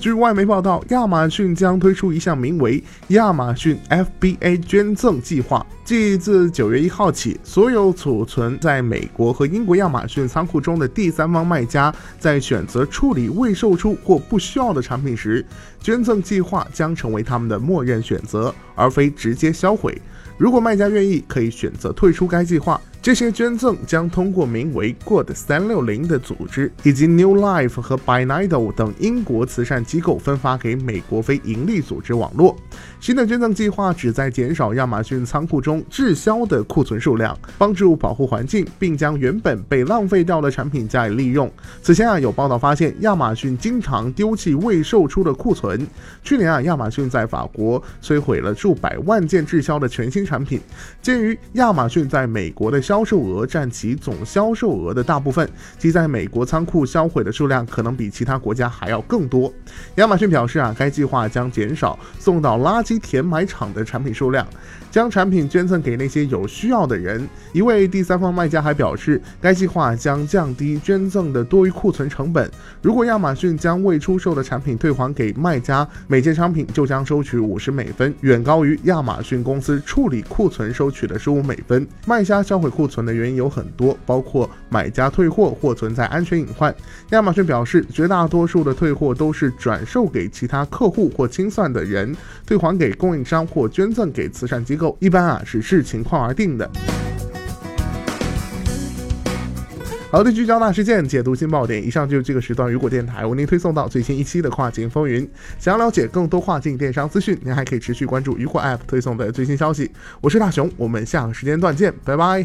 据外媒报道，亚马逊将推出一项名为“亚马逊 FBA 捐赠计划”，即自九月一号起，所有储存在美国和英国亚马逊仓库中的第三方卖家，在选择处理未售出或不需要的产品时，捐赠计划将成为他们的默认选择，而非直接销毁。如果卖家愿意，可以选择退出该计划。这些捐赠将通过名为 Good 三六零的组织以及 New Life 和 b y n i d o 等英国慈善机构分发给美国非营利组织网络。新的捐赠计划旨在减少亚马逊仓库中滞销的库存数量，帮助保护环境，并将原本被浪费掉的产品加以利用。此前啊，有报道发现亚马逊经常丢弃未售出的库存。去年啊，亚马逊在法国摧毁了数百万件滞销的全新产品。鉴于亚马逊在美国的销售额占其总销售额的大部分，即在美国仓库销毁的数量可能比其他国家还要更多。亚马逊表示啊，该计划将减少送到垃圾填埋场的产品数量，将产品捐赠给那些有需要的人。一位第三方卖家还表示，该计划将降低捐赠的多余库存成本。如果亚马逊将未出售的产品退还给卖家，每件商品就将收取五十美分，远高于亚马逊公司处理库存收取的十五美分。卖家销毁库存的原因有很多，包括买家退货或存在安全隐患。亚马逊表示，绝大多数的退货都是转售给其他客户或清算的人，退还给供应商或捐赠给慈善机构，一般啊是视情况而定的。好的，聚焦大事件，解读新爆点。以上就是这个时段雨果电台为您推送到最新一期的跨境风云。想要了解更多跨境电商资讯，您还可以持续关注雨果 App 推送的最新消息。我是大熊，我们下个时间段见，拜拜。